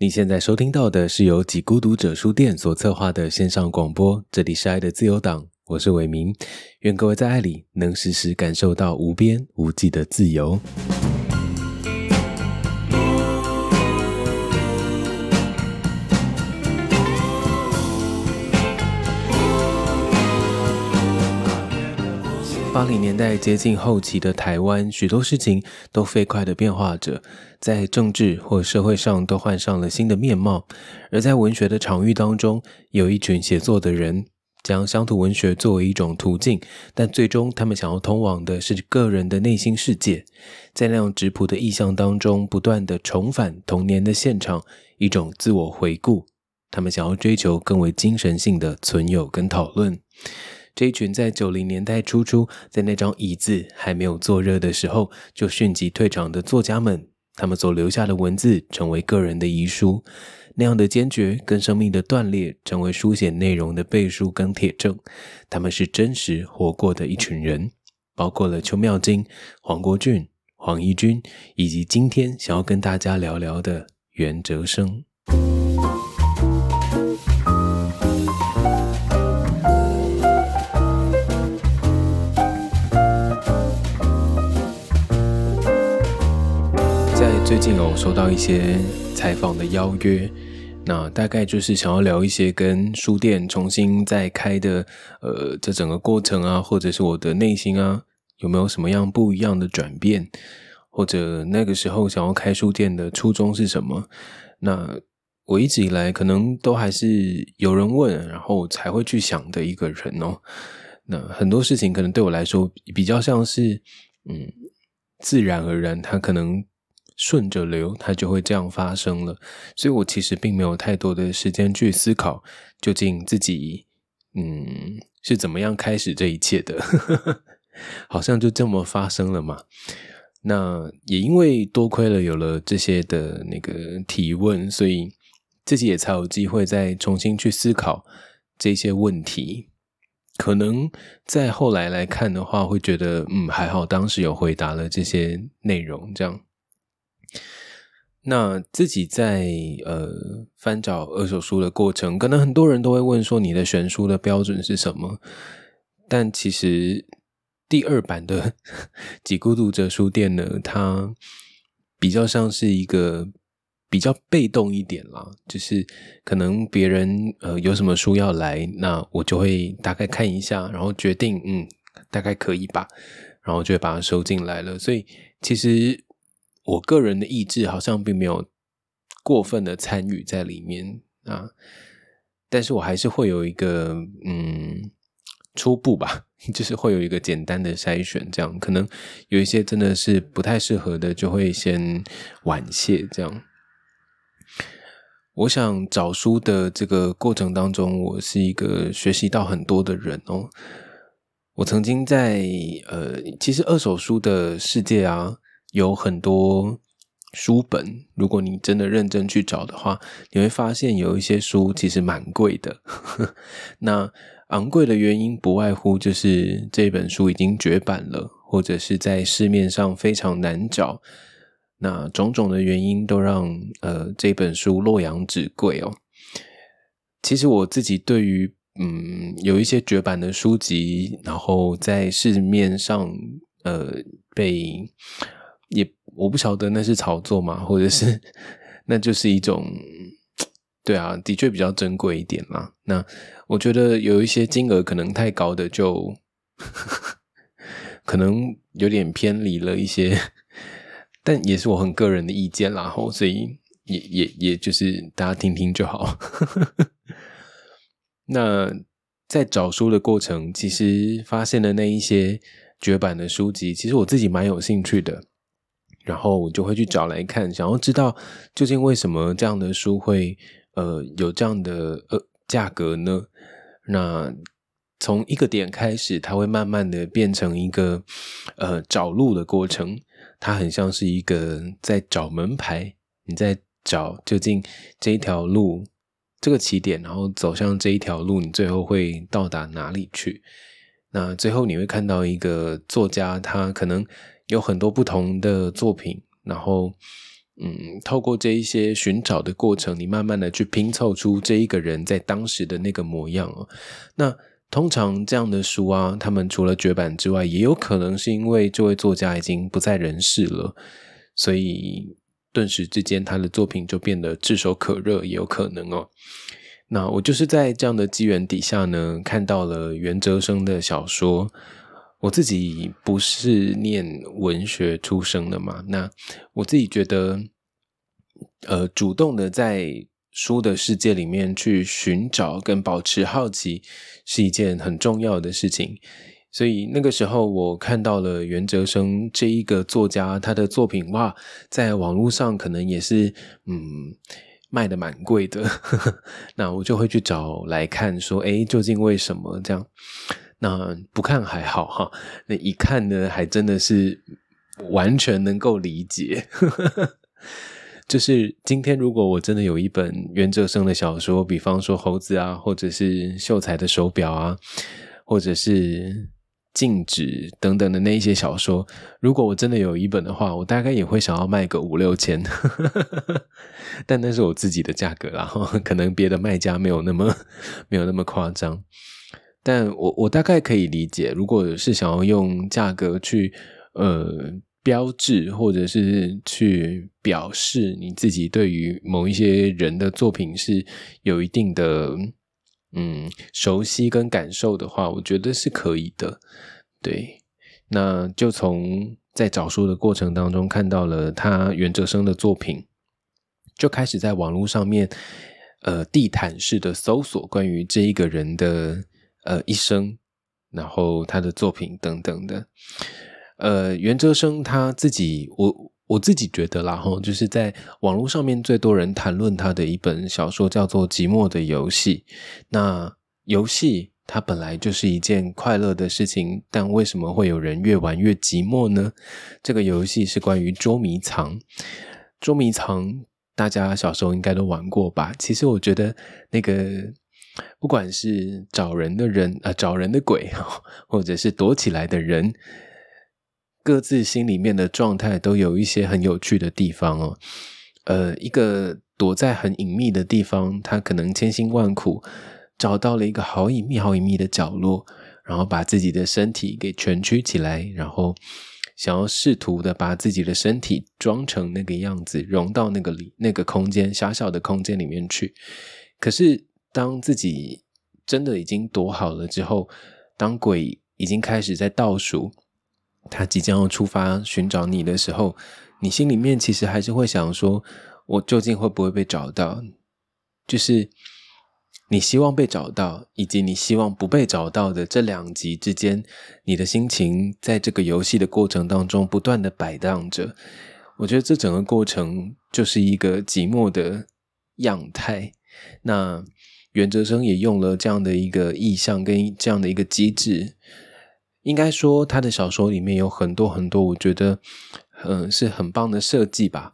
你现在收听到的是由几孤独者书店所策划的线上广播，这里是爱的自由党，我是伟明，愿各位在爱里能时时感受到无边无际的自由。八零年代接近后期的台湾，许多事情都飞快的变化着，在政治或社会上都换上了新的面貌。而在文学的场域当中，有一群写作的人，将乡土文学作为一种途径，但最终他们想要通往的是个人的内心世界，在那样质朴的意象当中，不断的重返童年的现场，一种自我回顾。他们想要追求更为精神性的存有跟讨论。这一群在九零年代初初，在那张椅子还没有坐热的时候就迅即退场的作家们，他们所留下的文字成为个人的遗书，那样的坚决跟生命的断裂，成为书写内容的背书跟铁证。他们是真实活过的一群人，包括了邱妙金、黄国俊、黄义军，以及今天想要跟大家聊聊的袁哲生。最近哦，收到一些采访的邀约，那大概就是想要聊一些跟书店重新再开的，呃，这整个过程啊，或者是我的内心啊，有没有什么样不一样的转变，或者那个时候想要开书店的初衷是什么？那我一直以来可能都还是有人问，然后才会去想的一个人哦。那很多事情可能对我来说比较像是，嗯，自然而然，它可能。顺着流，它就会这样发生了。所以我其实并没有太多的时间去思考，究竟自己嗯是怎么样开始这一切的，好像就这么发生了嘛。那也因为多亏了有了这些的那个提问，所以自己也才有机会再重新去思考这些问题。可能在后来来看的话，会觉得嗯还好，当时有回答了这些内容，这样。那自己在呃翻找二手书的过程，可能很多人都会问说你的选书的标准是什么？但其实第二版的 《几孤独者书店》呢，它比较像是一个比较被动一点啦，就是可能别人呃有什么书要来，那我就会大概看一下，然后决定嗯大概可以吧，然后就会把它收进来了。所以其实。我个人的意志好像并没有过分的参与在里面啊，但是我还是会有一个嗯初步吧，就是会有一个简单的筛选，这样可能有一些真的是不太适合的，就会先婉谢这样。我想找书的这个过程当中，我是一个学习到很多的人哦。我曾经在呃，其实二手书的世界啊。有很多书本，如果你真的认真去找的话，你会发现有一些书其实蛮贵的。那昂贵的原因不外乎就是这本书已经绝版了，或者是在市面上非常难找。那种种的原因都让呃这本书洛阳纸贵哦。其实我自己对于嗯有一些绝版的书籍，然后在市面上呃被。也我不晓得那是炒作嘛，或者是 那就是一种，对啊，的确比较珍贵一点啦。那我觉得有一些金额可能太高的，就可能有点偏离了一些，但也是我很个人的意见啦。后所以也也也就是大家听听就好。那在找书的过程，其实发现了那一些绝版的书籍，其实我自己蛮有兴趣的。然后我就会去找来看，想要知道究竟为什么这样的书会呃有这样的呃价格呢？那从一个点开始，它会慢慢的变成一个呃找路的过程，它很像是一个在找门牌，你在找究竟这一条路这个起点，然后走向这一条路，你最后会到达哪里去？那最后你会看到一个作家，他可能。有很多不同的作品，然后，嗯，透过这一些寻找的过程，你慢慢的去拼凑出这一个人在当时的那个模样哦。那通常这样的书啊，他们除了绝版之外，也有可能是因为这位作家已经不在人世了，所以顿时之间他的作品就变得炙手可热，也有可能哦。那我就是在这样的机缘底下呢，看到了袁哲生的小说。我自己不是念文学出生的嘛，那我自己觉得，呃，主动的在书的世界里面去寻找跟保持好奇，是一件很重要的事情。所以那个时候，我看到了袁哲生这一个作家，他的作品哇，在网络上可能也是嗯卖的蛮贵的，那我就会去找来看，说哎，究竟为什么这样？那不看还好哈，那一看呢，还真的是完全能够理解。就是今天，如果我真的有一本袁哲生的小说，比方说《猴子》啊，或者是秀才的手表啊，或者是静止等等的那一些小说，如果我真的有一本的话，我大概也会想要卖个五六千。但那是我自己的价格啦，可能别的卖家没有那么没有那么夸张。但我我大概可以理解，如果是想要用价格去呃标志，或者是去表示你自己对于某一些人的作品是有一定的嗯熟悉跟感受的话，我觉得是可以的。对，那就从在找书的过程当中看到了他袁哲生的作品，就开始在网络上面呃地毯式的搜索关于这一个人的。呃，一生，然后他的作品等等的，呃，袁哲生他自己，我我自己觉得啦，哈，就是在网络上面最多人谈论他的一本小说叫做《寂寞的游戏》。那游戏它本来就是一件快乐的事情，但为什么会有人越玩越寂寞呢？这个游戏是关于捉迷藏，捉迷藏大家小时候应该都玩过吧？其实我觉得那个。不管是找人的人啊，找人的鬼，或者是躲起来的人，各自心里面的状态都有一些很有趣的地方哦。呃，一个躲在很隐秘的地方，他可能千辛万苦找到了一个好隐秘、好隐秘的角落，然后把自己的身体给蜷曲起来，然后想要试图的把自己的身体装成那个样子，融到那个里那个空间狭小的空间里面去，可是。当自己真的已经躲好了之后，当鬼已经开始在倒数，他即将要出发寻找你的时候，你心里面其实还是会想说：我究竟会不会被找到？就是你希望被找到，以及你希望不被找到的这两极之间，你的心情在这个游戏的过程当中不断的摆荡着。我觉得这整个过程就是一个寂寞的样态。那。袁哲生也用了这样的一个意象跟这样的一个机制，应该说他的小说里面有很多很多，我觉得嗯是很棒的设计吧。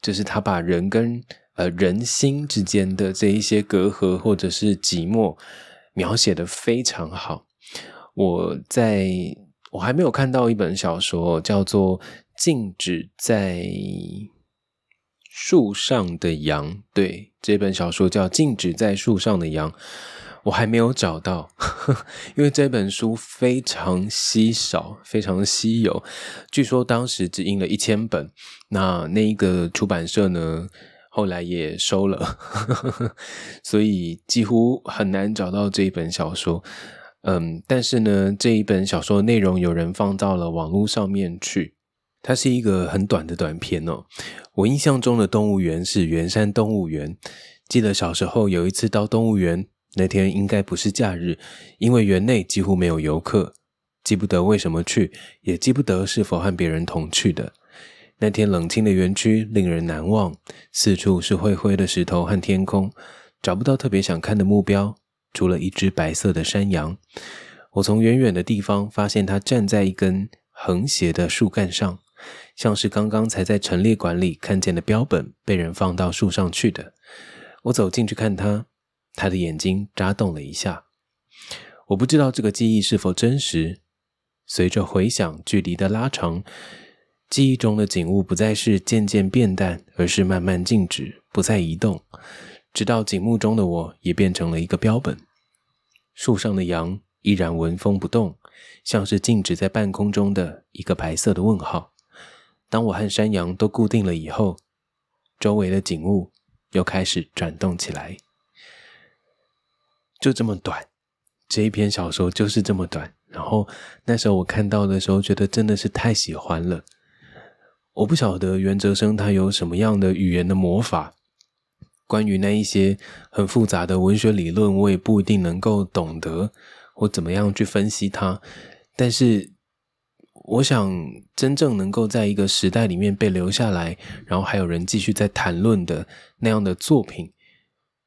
就是他把人跟呃人心之间的这一些隔阂或者是寂寞描写的非常好。我在我还没有看到一本小说叫做《静止在》。树上的羊，对这本小说叫《静止在树上的羊》，我还没有找到，因为这本书非常稀少，非常稀有。据说当时只印了一千本，那那一个出版社呢，后来也收了，所以几乎很难找到这一本小说。嗯，但是呢，这一本小说内容有人放到了网络上面去。它是一个很短的短片哦。我印象中的动物园是圆山动物园。记得小时候有一次到动物园，那天应该不是假日，因为园内几乎没有游客。记不得为什么去，也记不得是否和别人同去的。那天冷清的园区令人难忘，四处是灰灰的石头和天空，找不到特别想看的目标，除了一只白色的山羊。我从远远的地方发现它站在一根横斜的树干上。像是刚刚才在陈列馆里看见的标本被人放到树上去的。我走进去看他，他的眼睛眨动了一下。我不知道这个记忆是否真实。随着回响距离的拉长，记忆中的景物不再是渐渐变淡，而是慢慢静止，不再移动，直到景物中的我也变成了一个标本。树上的羊依然纹风不动，像是静止在半空中的一个白色的问号。当我和山羊都固定了以后，周围的景物又开始转动起来。就这么短，这一篇小说就是这么短。然后那时候我看到的时候，觉得真的是太喜欢了。我不晓得袁哲生他有什么样的语言的魔法，关于那一些很复杂的文学理论，我也不一定能够懂得或怎么样去分析它。但是，我想真正能够在一个时代里面被留下来，然后还有人继续在谈论的那样的作品。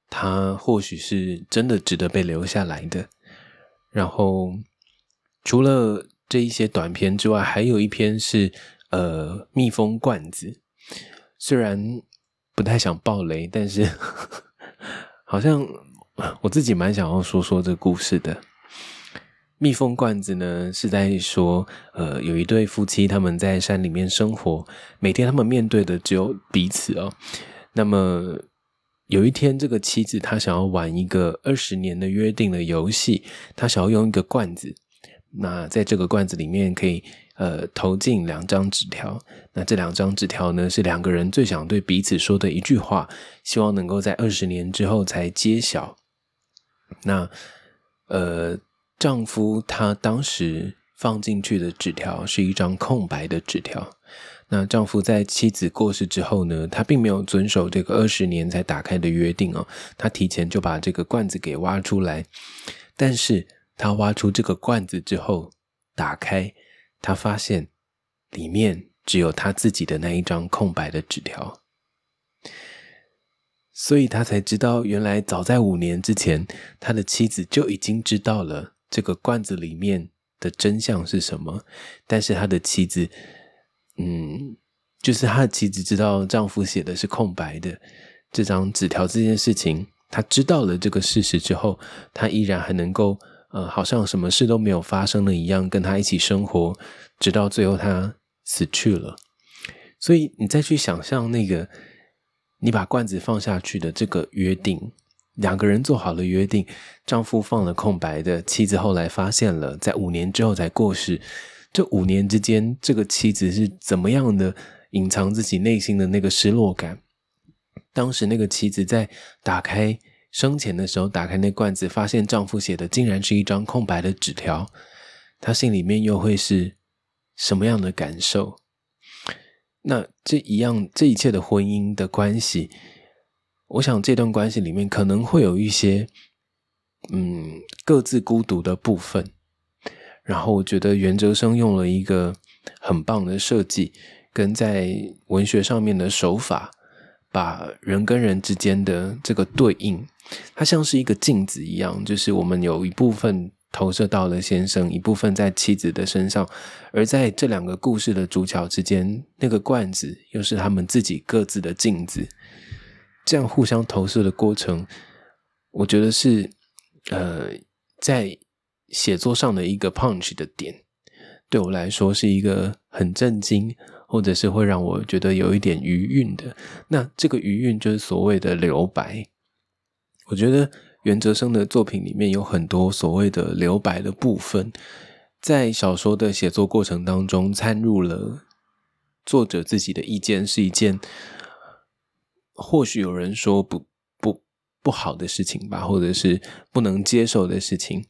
它或许是真的值得被留下来的。然后，除了这一些短篇之外，还有一篇是呃蜜蜂罐子。虽然不太想爆雷，但是 好像我自己蛮想要说说这故事的。蜜蜂罐子呢是在说，呃，有一对夫妻他们在山里面生活，每天他们面对的只有彼此哦。那么。有一天，这个妻子她想要玩一个二十年的约定的游戏，她想要用一个罐子，那在这个罐子里面可以呃投进两张纸条，那这两张纸条呢是两个人最想对彼此说的一句话，希望能够在二十年之后才揭晓。那呃，丈夫他当时放进去的纸条是一张空白的纸条。那丈夫在妻子过世之后呢，他并没有遵守这个二十年才打开的约定哦，他提前就把这个罐子给挖出来。但是他挖出这个罐子之后，打开，他发现里面只有他自己的那一张空白的纸条，所以他才知道，原来早在五年之前，他的妻子就已经知道了这个罐子里面的真相是什么，但是他的妻子。嗯，就是他的妻子知道丈夫写的是空白的这张纸条这件事情，她知道了这个事实之后，她依然还能够呃，好像什么事都没有发生了一样，跟他一起生活，直到最后他死去了。所以你再去想象那个你把罐子放下去的这个约定，两个人做好了约定，丈夫放了空白的，妻子后来发现了，在五年之后才过世。这五年之间，这个妻子是怎么样的隐藏自己内心的那个失落感？当时那个妻子在打开生前的时候，打开那罐子，发现丈夫写的竟然是一张空白的纸条，她心里面又会是什么样的感受？那这一样，这一切的婚姻的关系，我想这段关系里面可能会有一些，嗯，各自孤独的部分。然后我觉得袁哲生用了一个很棒的设计，跟在文学上面的手法，把人跟人之间的这个对应，它像是一个镜子一样，就是我们有一部分投射到了先生，一部分在妻子的身上，而在这两个故事的主角之间，那个罐子又是他们自己各自的镜子，这样互相投射的过程，我觉得是呃在。写作上的一个 punch 的点，对我来说是一个很震惊，或者是会让我觉得有一点余韵的。那这个余韵就是所谓的留白。我觉得袁哲生的作品里面有很多所谓的留白的部分，在小说的写作过程当中掺入了作者自己的意见，是一件或许有人说不。不不好的事情吧，或者是不能接受的事情。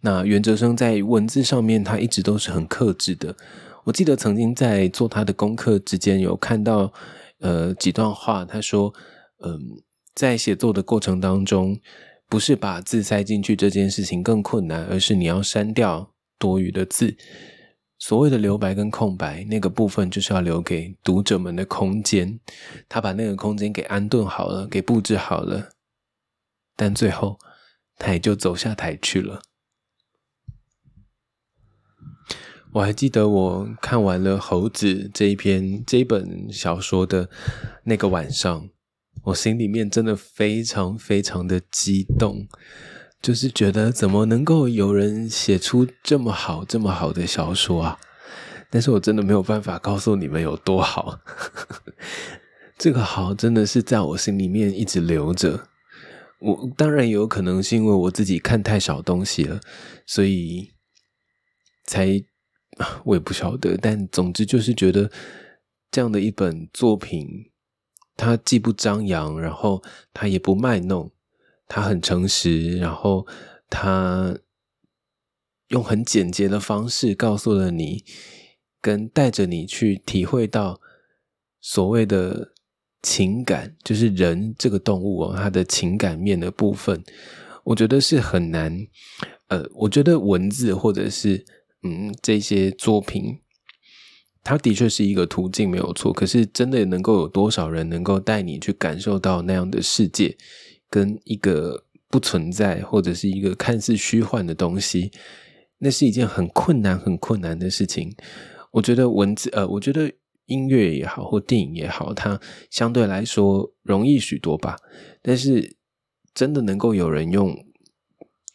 那袁哲生在文字上面，他一直都是很克制的。我记得曾经在做他的功课之间，有看到呃几段话，他说：“嗯，在写作的过程当中，不是把字塞进去这件事情更困难，而是你要删掉多余的字。所谓的留白跟空白，那个部分就是要留给读者们的空间。他把那个空间给安顿好了，给布置好了。”但最后，他也就走下台去了。我还记得我看完了《猴子》这一篇这一本小说的那个晚上，我心里面真的非常非常的激动，就是觉得怎么能够有人写出这么好这么好的小说啊？但是我真的没有办法告诉你们有多好。这个好真的是在我心里面一直留着。我当然也有可能是因为我自己看太少东西了，所以才我也不晓得。但总之就是觉得这样的一本作品，它既不张扬，然后它也不卖弄，他很诚实，然后他用很简洁的方式告诉了你，跟带着你去体会到所谓的。情感就是人这个动物哦，它的情感面的部分，我觉得是很难。呃，我觉得文字或者是嗯这些作品，它的确是一个途径，没有错。可是真的能够有多少人能够带你去感受到那样的世界，跟一个不存在或者是一个看似虚幻的东西，那是一件很困难、很困难的事情。我觉得文字，呃，我觉得。音乐也好，或电影也好，它相对来说容易许多吧。但是，真的能够有人用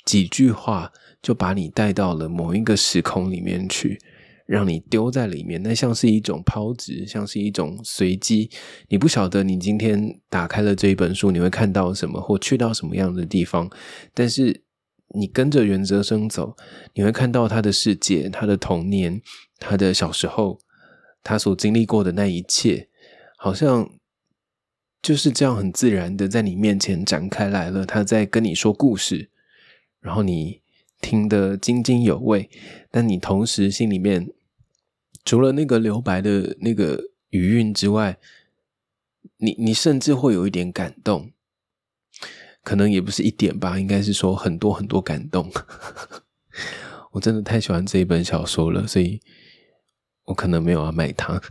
几句话就把你带到了某一个时空里面去，让你丢在里面，那像是一种抛掷，像是一种随机。你不晓得你今天打开了这一本书，你会看到什么，或去到什么样的地方。但是，你跟着原则生走，你会看到他的世界，他的童年，他的小时候。他所经历过的那一切，好像就是这样很自然的在你面前展开来了。他在跟你说故事，然后你听得津津有味，但你同时心里面除了那个留白的那个余韵之外，你你甚至会有一点感动，可能也不是一点吧，应该是说很多很多感动。我真的太喜欢这一本小说了，所以。我可能没有要卖它，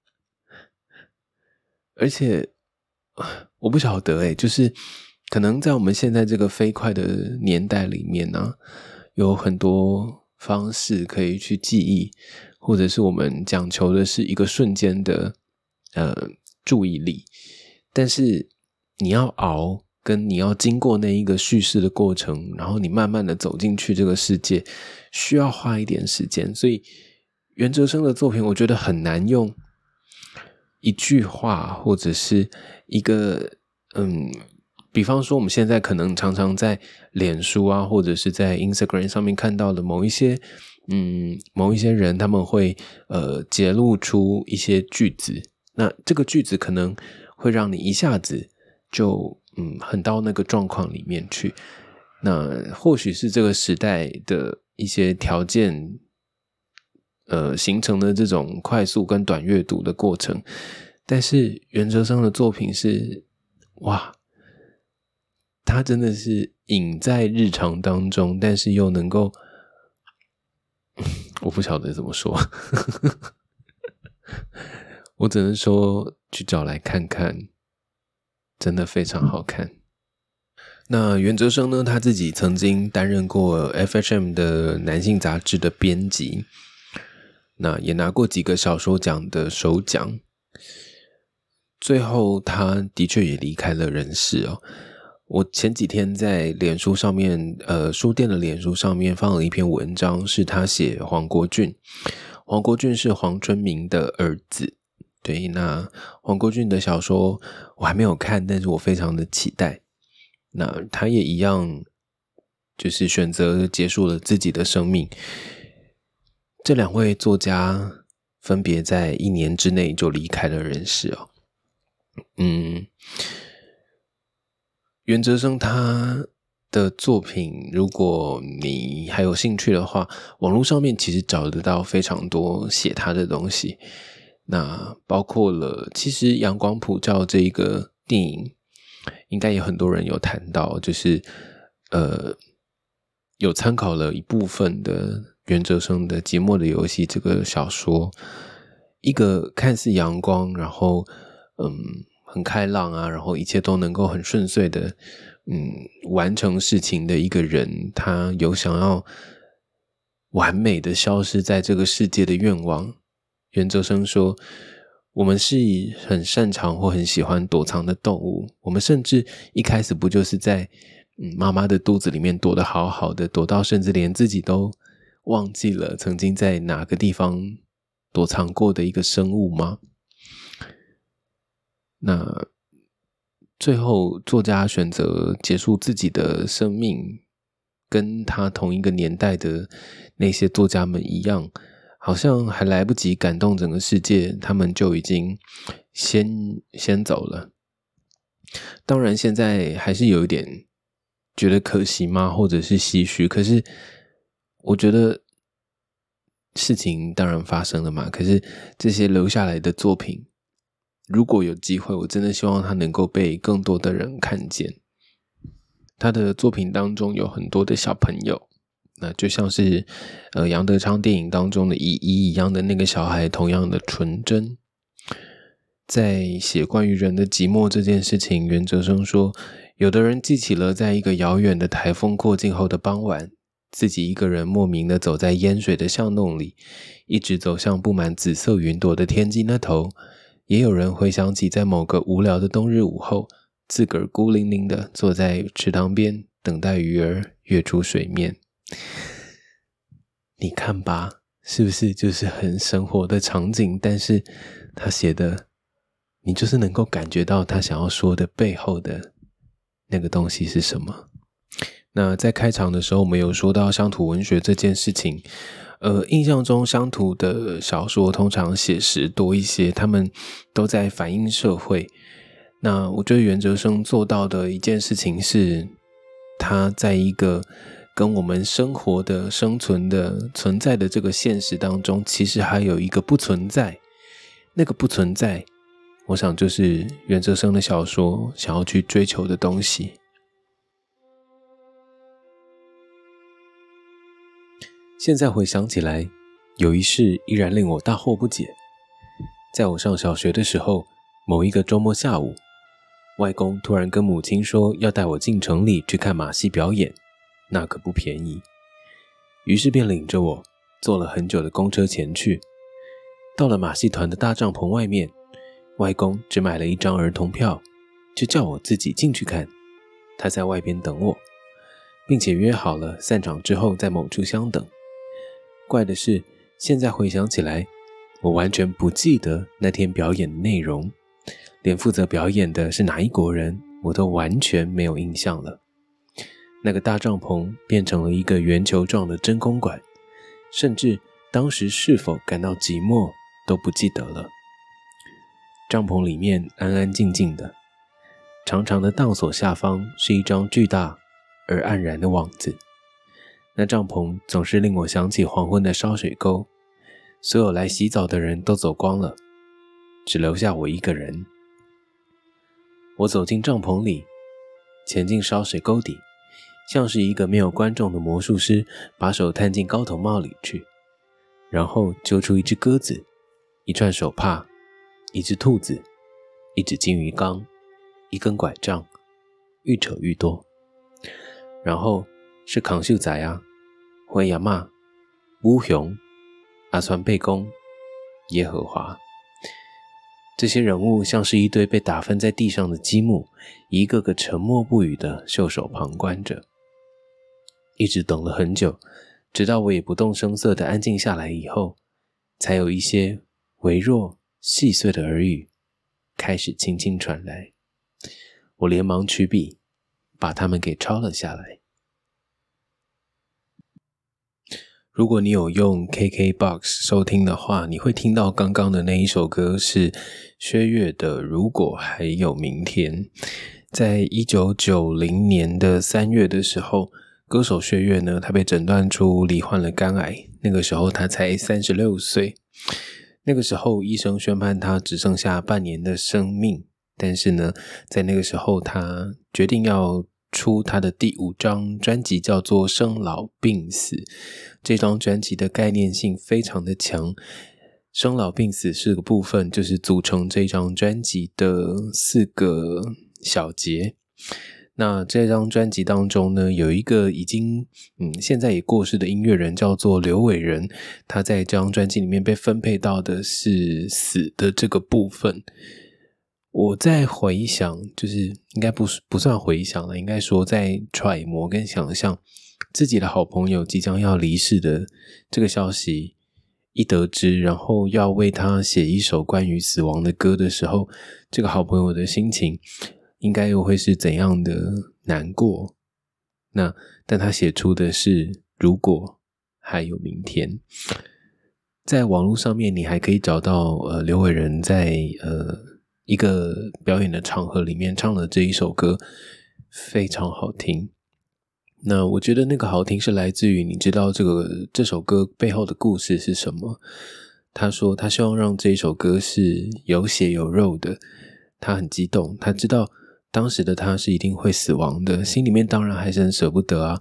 而且我不晓得哎，就是可能在我们现在这个飞快的年代里面呢，有很多方式可以去记忆，或者是我们讲求的是一个瞬间的呃注意力，但是你要熬，跟你要经过那一个叙事的过程，然后你慢慢的走进去这个世界，需要花一点时间，所以。袁哲生的作品，我觉得很难用一句话或者是一个嗯，比方说我们现在可能常常在脸书啊，或者是在 Instagram 上面看到的某一些嗯，某一些人他们会呃揭露出一些句子，那这个句子可能会让你一下子就嗯很到那个状况里面去，那或许是这个时代的一些条件。呃，形成的这种快速跟短阅读的过程，但是袁哲生的作品是哇，他真的是隐在日常当中，但是又能够，我不晓得怎么说，我只能说去找来看看，真的非常好看。那袁哲生呢，他自己曾经担任过 FHM 的男性杂志的编辑。那也拿过几个小说奖的首奖，最后他的确也离开了人世哦。我前几天在脸书上面，呃，书店的脸书上面放了一篇文章，是他写黄国俊。黄国俊是黄春明的儿子。对，那黄国俊的小说我还没有看，但是我非常的期待。那他也一样，就是选择结束了自己的生命。这两位作家分别在一年之内就离开了人世哦。嗯，袁哲生他的作品，如果你还有兴趣的话，网络上面其实找得到非常多写他的东西。那包括了，其实《阳光普照》这一个电影，应该有很多人有谈到，就是呃，有参考了一部分的。袁哲生的《寂寞的游戏》这个小说，一个看似阳光，然后嗯很开朗啊，然后一切都能够很顺遂的嗯完成事情的一个人，他有想要完美的消失在这个世界的愿望。袁哲生说：“我们是很擅长或很喜欢躲藏的动物，我们甚至一开始不就是在嗯妈妈的肚子里面躲得好好的，躲到甚至连自己都。”忘记了曾经在哪个地方躲藏过的一个生物吗？那最后，作家选择结束自己的生命，跟他同一个年代的那些作家们一样，好像还来不及感动整个世界，他们就已经先先走了。当然，现在还是有一点觉得可惜吗？或者是唏嘘？可是，我觉得事情当然发生了嘛。可是这些留下来的作品，如果有机会，我真的希望他能够被更多的人看见。他的作品当中有很多的小朋友，那就像是呃杨德昌电影当中的依依一样的那个小孩，同样的纯真。在写关于人的寂寞这件事情，袁哲生说，有的人记起了在一个遥远的台风过境后的傍晚，自己一个人莫名的走在淹水的巷弄里，一直走向布满紫色云朵的天际那头。也有人回想起在某个无聊的冬日午后，自个儿孤零零的坐在池塘边，等待鱼儿跃出水面。你看吧，是不是就是很生活的场景？但是他写的。你就是能够感觉到他想要说的背后的那个东西是什么。那在开场的时候，我们有说到乡土文学这件事情。呃，印象中乡土的小说通常写实多一些，他们都在反映社会。那我觉得袁哲生做到的一件事情是，他在一个跟我们生活的、生存的、存在的这个现实当中，其实还有一个不存在，那个不存在。我想，就是袁哲生的小说想要去追求的东西。现在回想起来，有一事依然令我大惑不解。在我上小学的时候，某一个周末下午，外公突然跟母亲说要带我进城里去看马戏表演，那可不便宜。于是便领着我坐了很久的公车前去，到了马戏团的大帐篷外面。外公只买了一张儿童票，就叫我自己进去看。他在外边等我，并且约好了散场之后在某处相等。怪的是，现在回想起来，我完全不记得那天表演的内容，连负责表演的是哪一国人，我都完全没有印象了。那个大帐篷变成了一个圆球状的真空管，甚至当时是否感到寂寞都不记得了。帐篷里面安安静静的，长长的荡索下方是一张巨大而黯然的网子。那帐篷总是令我想起黄昏的烧水沟，所有来洗澡的人都走光了，只留下我一个人。我走进帐篷里，潜进烧水沟底，像是一个没有观众的魔术师，把手探进高头帽里去，然后揪出一只鸽子，一串手帕。一只兔子，一只金鱼缸，一根拐杖，愈扯愈多。然后是扛秀仔啊，灰亚妈，乌熊，阿川贝公，耶和华。这些人物像是一堆被打翻在地上的积木，一个个沉默不语的袖手旁观着。一直等了很久，直到我也不动声色的安静下来以后，才有一些微弱。细碎的耳语开始轻轻传来，我连忙取笔，把它们给抄了下来。如果你有用 KKBOX 收听的话，你会听到刚刚的那一首歌是薛岳的《如果还有明天》。在一九九零年的三月的时候，歌手薛岳呢，他被诊断出罹患了肝癌，那个时候他才三十六岁。那个时候，医生宣判他只剩下半年的生命。但是呢，在那个时候，他决定要出他的第五张专辑，叫做《生老病死》。这张专辑的概念性非常的强，《生老病死》是个部分，就是组成这张专辑的四个小节。那这张专辑当中呢，有一个已经嗯现在也过世的音乐人，叫做刘伟仁。他在这张专辑里面被分配到的是死的这个部分。我在回想，就是应该不不算回想了，应该说在揣摩跟想象自己的好朋友即将要离世的这个消息一得知，然后要为他写一首关于死亡的歌的时候，这个好朋友的心情应该又会是怎样的难过？那但他写出的是如果还有明天，在网络上面你还可以找到呃刘伟仁在呃一个表演的场合里面唱的这一首歌，非常好听。那我觉得那个好听是来自于你知道这个这首歌背后的故事是什么？他说他希望让这一首歌是有血有肉的，他很激动，他知道当时的他是一定会死亡的，心里面当然还是很舍不得啊，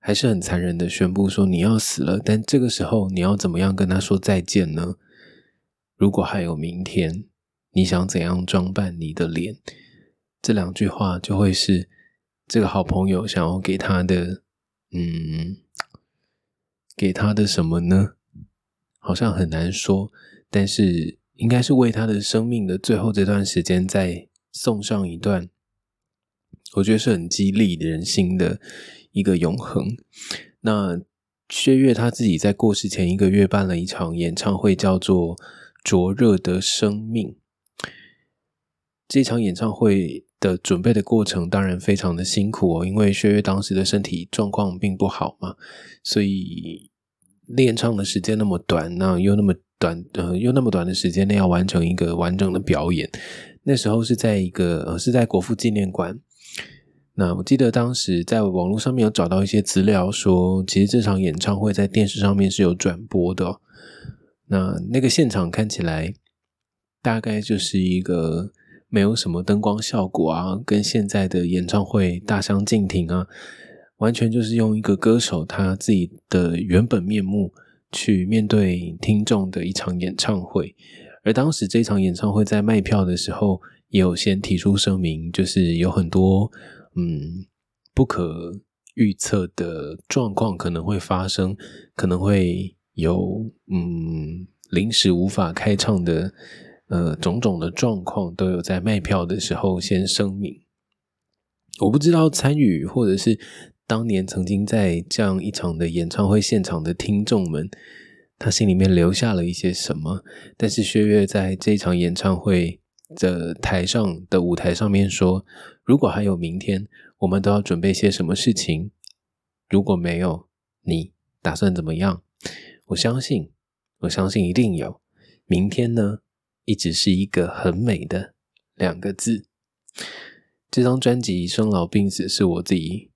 还是很残忍的宣布说你要死了，但这个时候你要怎么样跟他说再见呢？如果还有明天，你想怎样装扮你的脸？这两句话就会是。这个好朋友想要给他的，嗯，给他的什么呢？好像很难说，但是应该是为他的生命的最后这段时间再送上一段，我觉得是很激励人心的一个永恒。那薛岳他自己在过世前一个月办了一场演唱会，叫做《灼热的生命》。这场演唱会。的准备的过程当然非常的辛苦哦，因为薛岳当时的身体状况并不好嘛，所以练唱的时间那么短，那又那么短，呃，又那么短的时间内要完成一个完整的表演。那时候是在一个呃，是在国父纪念馆。那我记得当时在网络上面有找到一些资料，说其实这场演唱会在电视上面是有转播的。那那个现场看起来大概就是一个。没有什么灯光效果啊，跟现在的演唱会大相径庭啊，完全就是用一个歌手他自己的原本面目去面对听众的一场演唱会。而当时这场演唱会在卖票的时候，也有先提出声明，就是有很多嗯不可预测的状况可能会发生，可能会有嗯临时无法开唱的。呃，种种的状况都有在卖票的时候先声明。我不知道参与或者是当年曾经在这样一场的演唱会现场的听众们，他心里面留下了一些什么。但是薛岳在这场演唱会的台上的舞台上面说：“如果还有明天，我们都要准备些什么事情？如果没有，你打算怎么样？我相信，我相信一定有明天呢。”一直是一个很美的两个字。这张专辑《生老病死》是我自己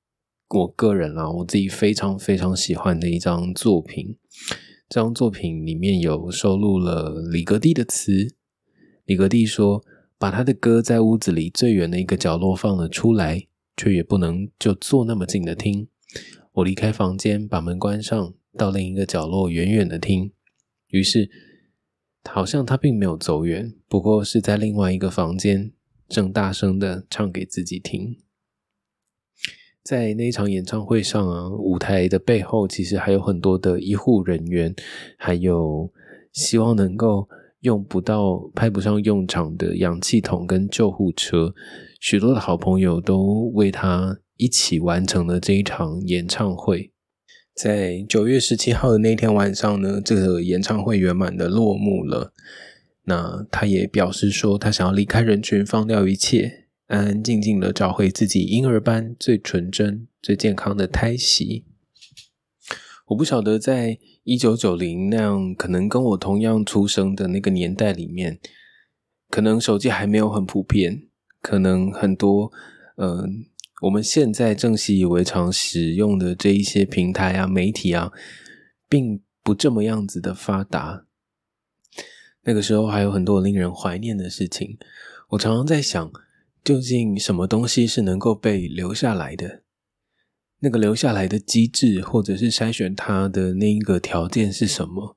我个人啊，我自己非常非常喜欢的一张作品。这张作品里面有收录了李格弟的词。李格弟说：“把他的歌在屋子里最远的一个角落放了出来，却也不能就坐那么近的听。我离开房间，把门关上，到另一个角落远远的听。于是。”好像他并没有走远，不过是在另外一个房间，正大声的唱给自己听。在那场演唱会上啊，舞台的背后其实还有很多的医护人员，还有希望能够用不到、派不上用场的氧气筒跟救护车，许多的好朋友都为他一起完成了这一场演唱会。在九月十七号的那天晚上呢，这个演唱会圆满的落幕了。那他也表示说，他想要离开人群，放掉一切，安安静静的找回自己婴儿般最纯真、最健康的胎息。我不晓得，在一九九零那样可能跟我同样出生的那个年代里面，可能手机还没有很普遍，可能很多嗯。我们现在正习以为常使用的这一些平台啊、媒体啊，并不这么样子的发达。那个时候还有很多令人怀念的事情。我常常在想，究竟什么东西是能够被留下来的？那个留下来的机制，或者是筛选它的那一个条件是什么？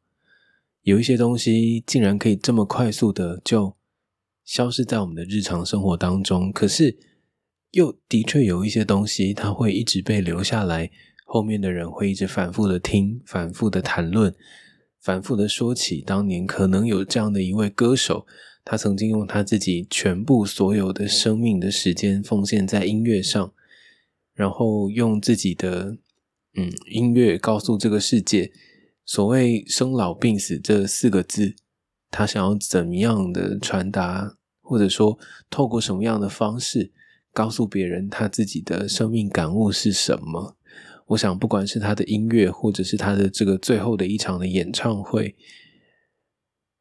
有一些东西竟然可以这么快速的就消失在我们的日常生活当中，可是。又的确有一些东西，它会一直被留下来，后面的人会一直反复的听，反复的谈论，反复的说起当年可能有这样的一位歌手，他曾经用他自己全部所有的生命的时间奉献在音乐上，然后用自己的嗯，音乐告诉这个世界，所谓生老病死这四个字，他想要怎么样的传达，或者说透过什么样的方式告诉别人他自己的生命感悟是什么？我想，不管是他的音乐，或者是他的这个最后的一场的演唱会，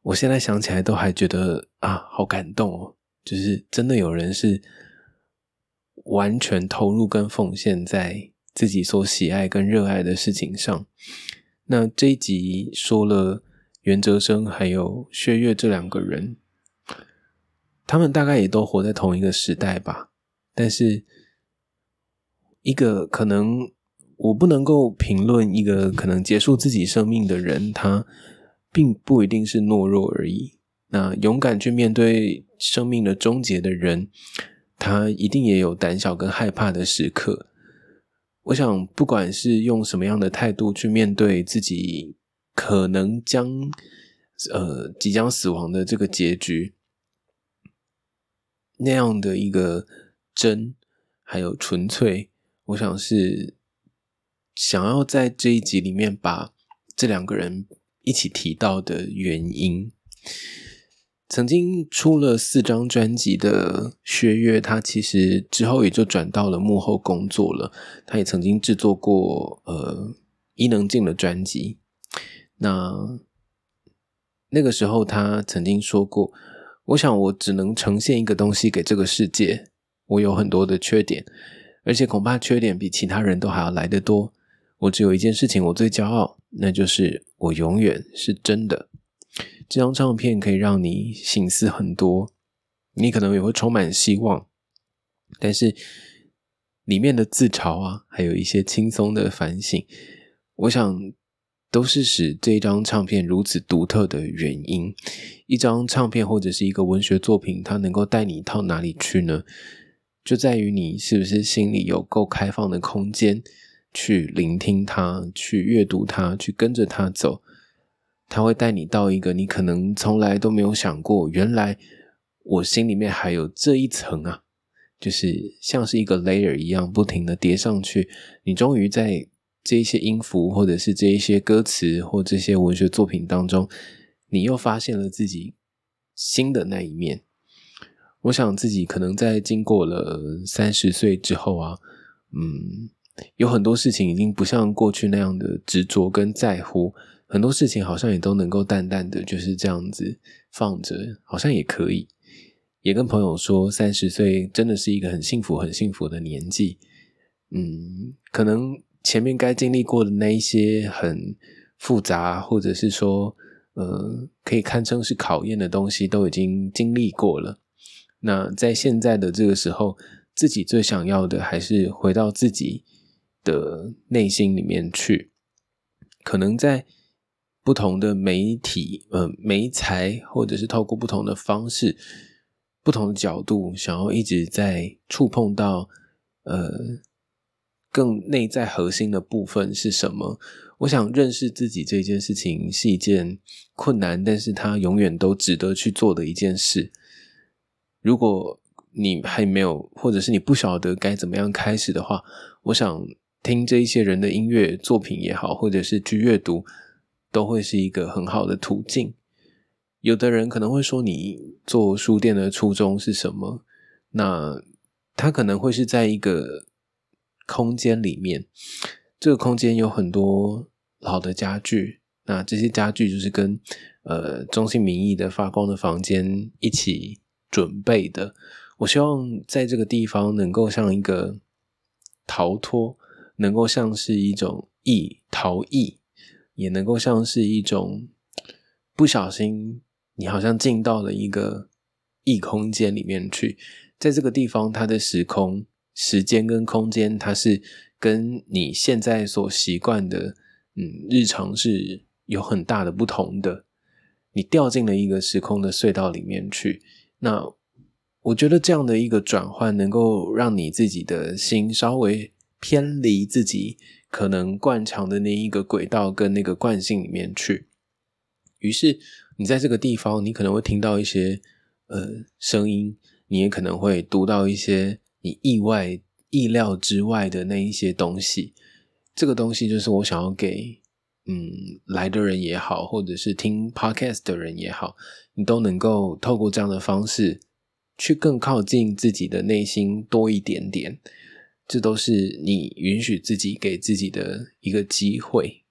我现在想起来都还觉得啊，好感动哦！就是真的有人是完全投入跟奉献在自己所喜爱跟热爱的事情上。那这一集说了袁哲生还有薛岳这两个人，他们大概也都活在同一个时代吧，但是一个可能。我不能够评论一个可能结束自己生命的人，他并不一定是懦弱而已。那勇敢去面对生命的终结的人，他一定也有胆小跟害怕的时刻。我想，不管是用什么样的态度去面对自己可能将呃即将死亡的这个结局，那样的一个真还有纯粹，我想是。想要在这一集里面把这两个人一起提到的原因，曾经出了四张专辑的薛岳，他其实之后也就转到了幕后工作了。他也曾经制作过呃伊能静的专辑。那那个时候他曾经说过：“我想我只能呈现一个东西给这个世界，我有很多的缺点，而且恐怕缺点比其他人都还要来得多。”我只有一件事情，我最骄傲，那就是我永远是真的。这张唱片可以让你醒思很多，你可能也会充满希望，但是里面的自嘲啊，还有一些轻松的反省，我想都是使这张唱片如此独特的原因。一张唱片或者是一个文学作品，它能够带你到哪里去呢？就在于你是不是心里有够开放的空间。去聆听它，去阅读它，去跟着它走，他会带你到一个你可能从来都没有想过，原来我心里面还有这一层啊，就是像是一个 layer 一样，不停的叠上去，你终于在这一些音符，或者是这一些歌词，或这些文学作品当中，你又发现了自己新的那一面。我想自己可能在经过了三十岁之后啊，嗯。有很多事情已经不像过去那样的执着跟在乎，很多事情好像也都能够淡淡的就是这样子放着，好像也可以。也跟朋友说，三十岁真的是一个很幸福、很幸福的年纪。嗯，可能前面该经历过的那一些很复杂，或者是说，呃，可以堪称是考验的东西，都已经经历过了。那在现在的这个时候，自己最想要的还是回到自己。的内心里面去，可能在不同的媒体、呃媒材，或者是透过不同的方式、不同的角度，想要一直在触碰到呃更内在核心的部分是什么？我想认识自己这件事情是一件困难，但是它永远都值得去做的一件事。如果你还没有，或者是你不晓得该怎么样开始的话，我想。听这一些人的音乐作品也好，或者是去阅读，都会是一个很好的途径。有的人可能会说，你做书店的初衷是什么？那他可能会是在一个空间里面，这个空间有很多老的家具，那这些家具就是跟呃中性名义的发光的房间一起准备的。我希望在这个地方能够像一个逃脱。能够像是一种逸逃逸，也能够像是一种不小心，你好像进到了一个异空间里面去。在这个地方，它的时空、时间跟空间，它是跟你现在所习惯的，嗯，日常是有很大的不同的。你掉进了一个时空的隧道里面去，那我觉得这样的一个转换，能够让你自己的心稍微。偏离自己可能惯常的那一个轨道跟那个惯性里面去，于是你在这个地方，你可能会听到一些呃声音，你也可能会读到一些你意外意料之外的那一些东西。这个东西就是我想要给嗯来的人也好，或者是听 podcast 的人也好，你都能够透过这样的方式去更靠近自己的内心多一点点。这都是你允许自己给自己的一个机会。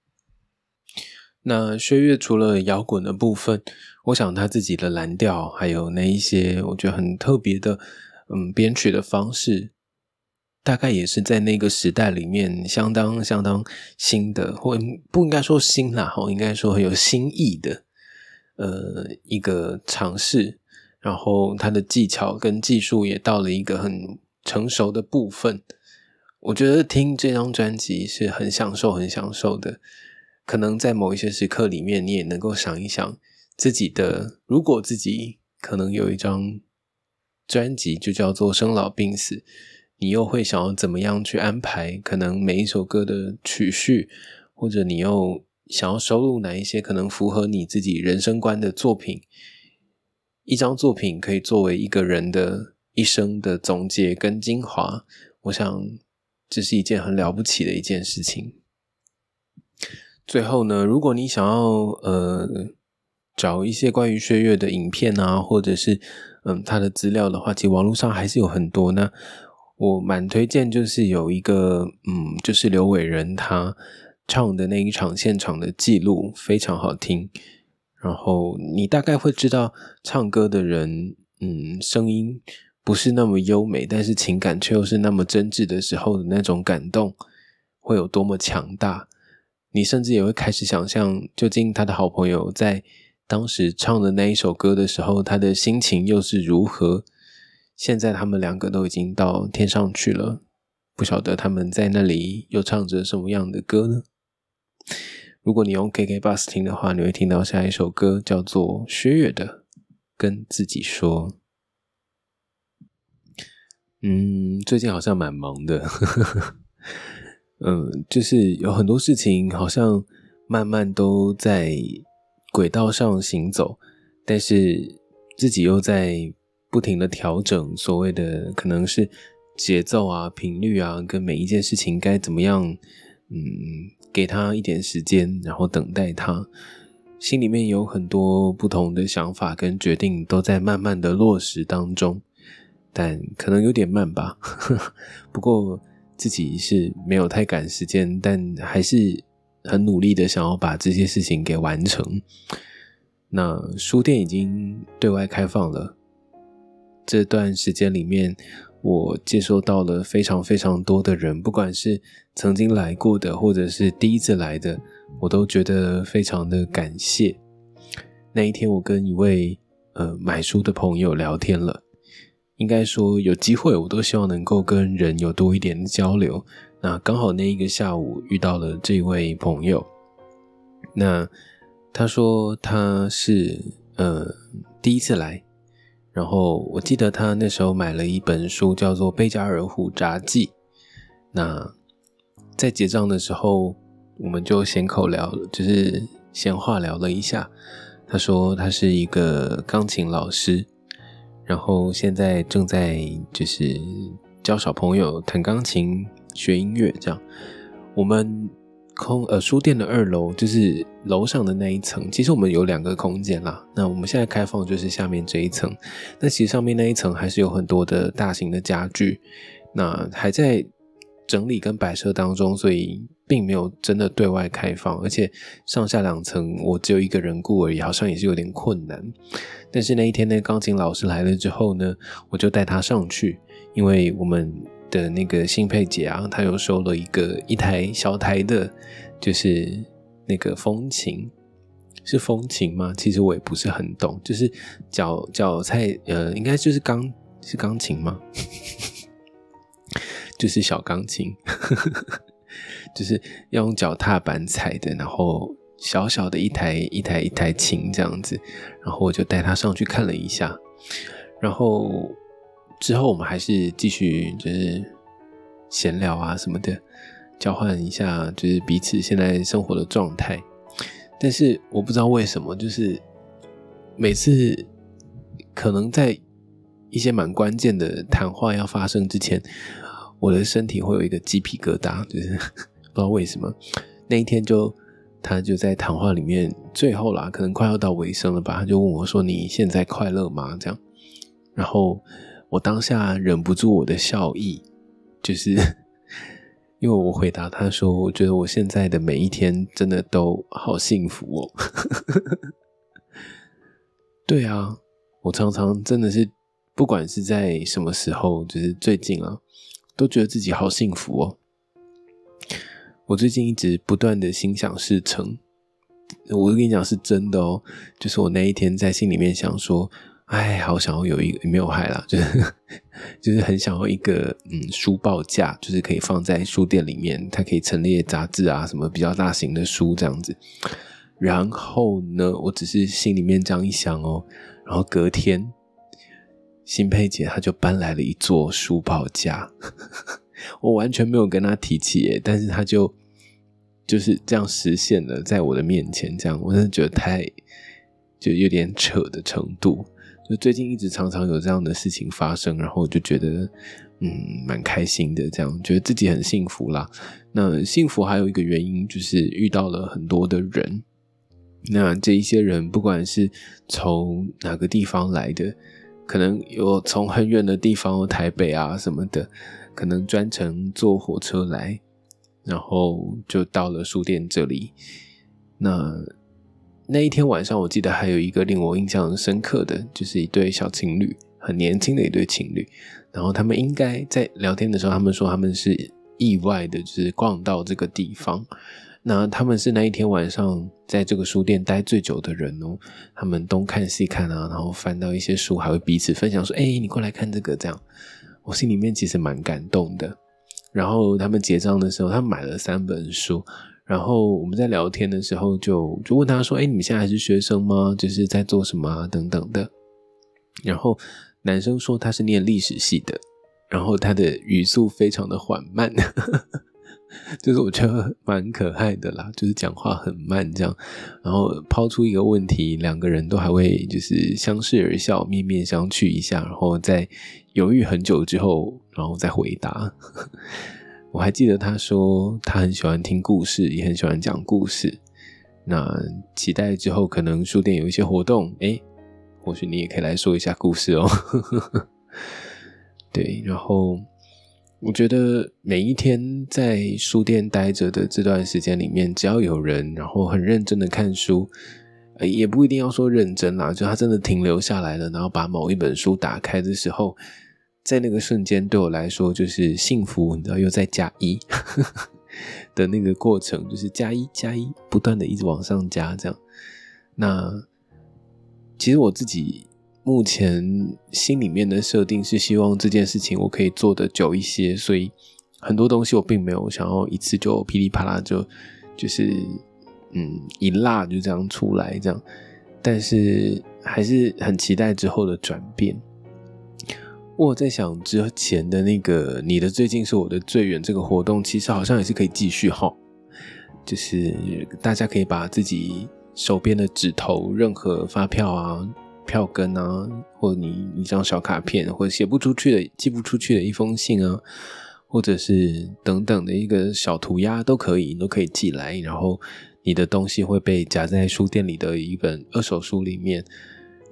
那薛岳除了摇滚的部分，我想他自己的蓝调，还有那一些我觉得很特别的，嗯，编曲的方式，大概也是在那个时代里面相当相当新的，或不应该说新啦，哦，应该说很有新意的，呃，一个尝试。然后他的技巧跟技术也到了一个很成熟的部分。我觉得听这张专辑是很享受、很享受的。可能在某一些时刻里面，你也能够想一想自己的，如果自己可能有一张专辑，就叫做《生老病死》，你又会想要怎么样去安排？可能每一首歌的曲序，或者你又想要收录哪一些可能符合你自己人生观的作品？一张作品可以作为一个人的一生的总结跟精华，我想。这是一件很了不起的一件事情。最后呢，如果你想要呃找一些关于薛岳的影片啊，或者是嗯他的资料的话，其实网络上还是有很多。那我蛮推荐，就是有一个嗯，就是刘伟仁他唱的那一场现场的记录非常好听。然后你大概会知道唱歌的人嗯声音。不是那么优美，但是情感却又是那么真挚的时候的那种感动，会有多么强大？你甚至也会开始想象，究竟他的好朋友在当时唱的那一首歌的时候，他的心情又是如何？现在他们两个都已经到天上去了，不晓得他们在那里又唱着什么样的歌呢？如果你用 KK Bus 听的话，你会听到下一首歌叫做薛岳的《跟自己说》。嗯，最近好像蛮忙的，嗯，就是有很多事情好像慢慢都在轨道上行走，但是自己又在不停的调整，所谓的可能是节奏啊、频率啊，跟每一件事情该怎么样，嗯，给他一点时间，然后等待他，心里面有很多不同的想法跟决定，都在慢慢的落实当中。但可能有点慢吧，不过自己是没有太赶时间，但还是很努力的想要把这些事情给完成。那书店已经对外开放了，这段时间里面，我接收到了非常非常多的人，不管是曾经来过的，或者是第一次来的，我都觉得非常的感谢。那一天，我跟一位呃买书的朋友聊天了。应该说有机会，我都希望能够跟人有多一点的交流。那刚好那一个下午遇到了这位朋友，那他说他是呃第一次来，然后我记得他那时候买了一本书，叫做《贝加尔湖札记》。那在结账的时候，我们就闲口聊，就是闲话聊了一下。他说他是一个钢琴老师。然后现在正在就是教小朋友弹钢琴、学音乐这样。我们空呃书店的二楼就是楼上的那一层，其实我们有两个空间啦。那我们现在开放就是下面这一层，那其实上面那一层还是有很多的大型的家具，那还在整理跟摆设当中，所以。并没有真的对外开放，而且上下两层我只有一个人顾而已，好像也是有点困难。但是那一天，那钢琴老师来了之后呢，我就带他上去，因为我们的那个新佩姐啊，她又收了一个一台小台的，就是那个风琴，是风琴吗？其实我也不是很懂，就是脚脚菜，呃，应该就是钢是钢琴吗？就是小钢琴。就是要用脚踏板踩的，然后小小的一台一台一台琴这样子，然后我就带他上去看了一下，然后之后我们还是继续就是闲聊啊什么的，交换一下就是彼此现在生活的状态。但是我不知道为什么，就是每次可能在一些蛮关键的谈话要发生之前，我的身体会有一个鸡皮疙瘩，就是。不知道为什么那一天就他就在谈话里面最后啦，可能快要到尾声了吧，他就问我说：“你现在快乐吗？”这样，然后我当下忍不住我的笑意，就是 因为我回答他说：“我觉得我现在的每一天真的都好幸福哦。”对啊，我常常真的是。不管是在什么时候，就是最近啊，都觉得自己好幸福哦。我最近一直不断的心想事成，我跟你讲是真的哦。就是我那一天在心里面想说，哎，好想要有一个没有害啦，就是就是很想要一个嗯书报架，就是可以放在书店里面，它可以陈列杂志啊，什么比较大型的书这样子。然后呢，我只是心里面这样一想哦，然后隔天。新佩姐，她就搬来了一座书报架，我完全没有跟她提起耶，但是她就就是这样实现了，在我的面前，这样我真的觉得太就有点扯的程度。就最近一直常常有这样的事情发生，然后我就觉得嗯蛮开心的，这样觉得自己很幸福啦。那幸福还有一个原因就是遇到了很多的人，那这一些人不管是从哪个地方来的。可能有从很远的地方，台北啊什么的，可能专程坐火车来，然后就到了书店这里。那那一天晚上，我记得还有一个令我印象深刻的，就是一对小情侣，很年轻的一对情侣。然后他们应该在聊天的时候，他们说他们是意外的，就是逛到这个地方。那他们是那一天晚上在这个书店待最久的人哦。他们东看西看啊，然后翻到一些书，还会彼此分享说：“哎，你过来看这个。”这样，我心里面其实蛮感动的。然后他们结账的时候，他买了三本书。然后我们在聊天的时候，就就问他说：“哎，你们现在还是学生吗？就是在做什么啊？等等的。”然后男生说他是念历史系的，然后他的语速非常的缓慢。就是我觉得蛮可爱的啦，就是讲话很慢这样，然后抛出一个问题，两个人都还会就是相视而笑，面面相觑一下，然后在犹豫很久之后，然后再回答。我还记得他说他很喜欢听故事，也很喜欢讲故事。那期待之后可能书店有一些活动，哎，或许你也可以来说一下故事哦。对，然后。我觉得每一天在书店待着的这段时间里面，只要有人，然后很认真的看书，也不一定要说认真啦，就他真的停留下来了，然后把某一本书打开的时候，在那个瞬间对我来说就是幸福，你知道又在加一 的那个过程，就是加一加一，不断的一直往上加，这样。那其实我自己。目前心里面的设定是希望这件事情我可以做的久一些，所以很多东西我并没有想要一次就噼里啪啦就就是嗯一辣就这样出来这样，但是还是很期待之后的转变。我在想之前的那个你的最近是我的最远这个活动，其实好像也是可以继续哈，就是大家可以把自己手边的纸头任何发票啊。票根啊，或者你一张小卡片，或者写不出去的、寄不出去的一封信啊，或者是等等的一个小涂鸦都可以，都可以寄来。然后你的东西会被夹在书店里的一本二手书里面。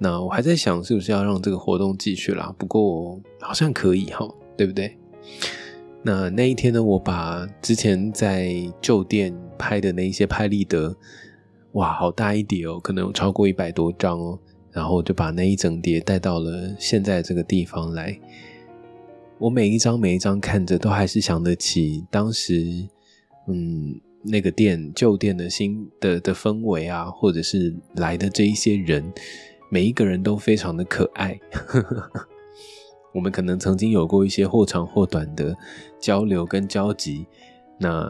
那我还在想，是不是要让这个活动继续啦？不过好像可以哈，对不对？那那一天呢，我把之前在旧店拍的那一些拍立得，哇，好大一叠哦，可能有超过一百多张哦。然后就把那一整叠带到了现在这个地方来。我每一张每一张看着，都还是想得起当时，嗯，那个店旧店的新的的氛围啊，或者是来的这一些人，每一个人都非常的可爱。我们可能曾经有过一些或长或短的交流跟交集，那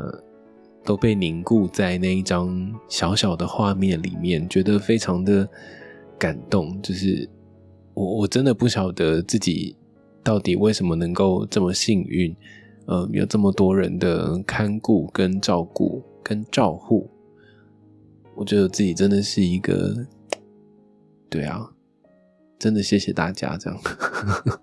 都被凝固在那一张小小的画面里面，觉得非常的。感动，就是我我真的不晓得自己到底为什么能够这么幸运，呃，有这么多人的看顾、跟照顾、跟照护，我觉得自己真的是一个，对啊，真的谢谢大家这样。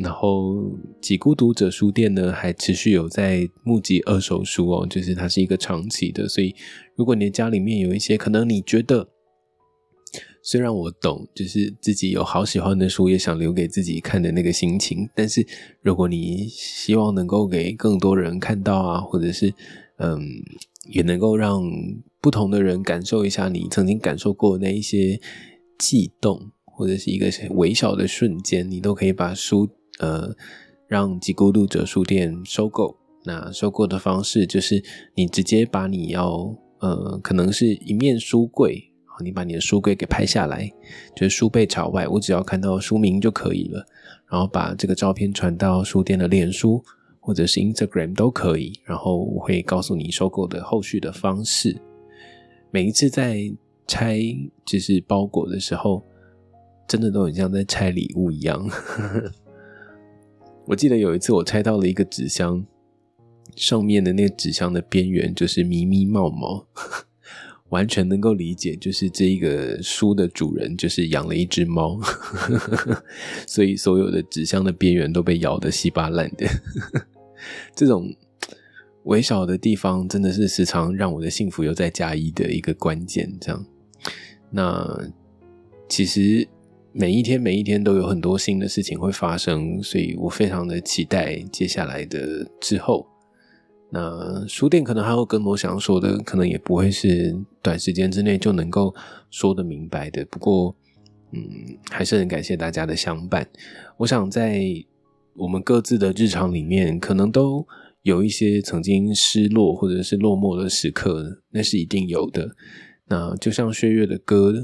然后几孤独者书店呢，还持续有在募集二手书哦，就是它是一个长期的，所以如果你的家里面有一些可能你觉得，虽然我懂，就是自己有好喜欢的书，也想留给自己看的那个心情，但是如果你希望能够给更多人看到啊，或者是嗯，也能够让不同的人感受一下你曾经感受过的那一些悸动，或者是一个微小的瞬间，你都可以把书。呃，让几孤独者书店收购。那收购的方式就是你直接把你要呃，可能是一面书柜，你把你的书柜给拍下来，就是书背朝外，我只要看到书名就可以了。然后把这个照片传到书店的脸书或者是 Instagram 都可以。然后我会告诉你收购的后续的方式。每一次在拆就是包裹的时候，真的都很像在拆礼物一样。我记得有一次，我拆到了一个纸箱，上面的那个纸箱的边缘就是咪咪冒毛，完全能够理解，就是这一个书的主人就是养了一只猫，所以所有的纸箱的边缘都被咬得稀巴烂的。这种微小的地方，真的是时常让我的幸福又再加一的一个关键。这样，那其实。每一天，每一天都有很多新的事情会发生，所以我非常的期待接下来的之后。那书店可能还有更多想说的，可能也不会是短时间之内就能够说的明白的。不过，嗯，还是很感谢大家的相伴。我想在我们各自的日常里面，可能都有一些曾经失落或者是落寞的时刻，那是一定有的。那就像薛岳的歌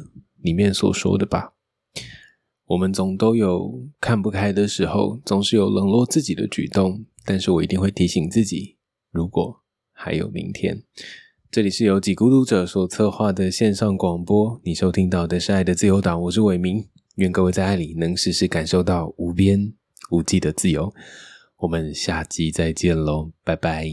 里面所说的吧。我们总都有看不开的时候，总是有冷落自己的举动，但是我一定会提醒自己，如果还有明天。这里是由几孤独者所策划的线上广播，你收听到的是爱的自由党，我是伟明，愿各位在爱里能时时感受到无边无际的自由。我们下集再见喽，拜拜。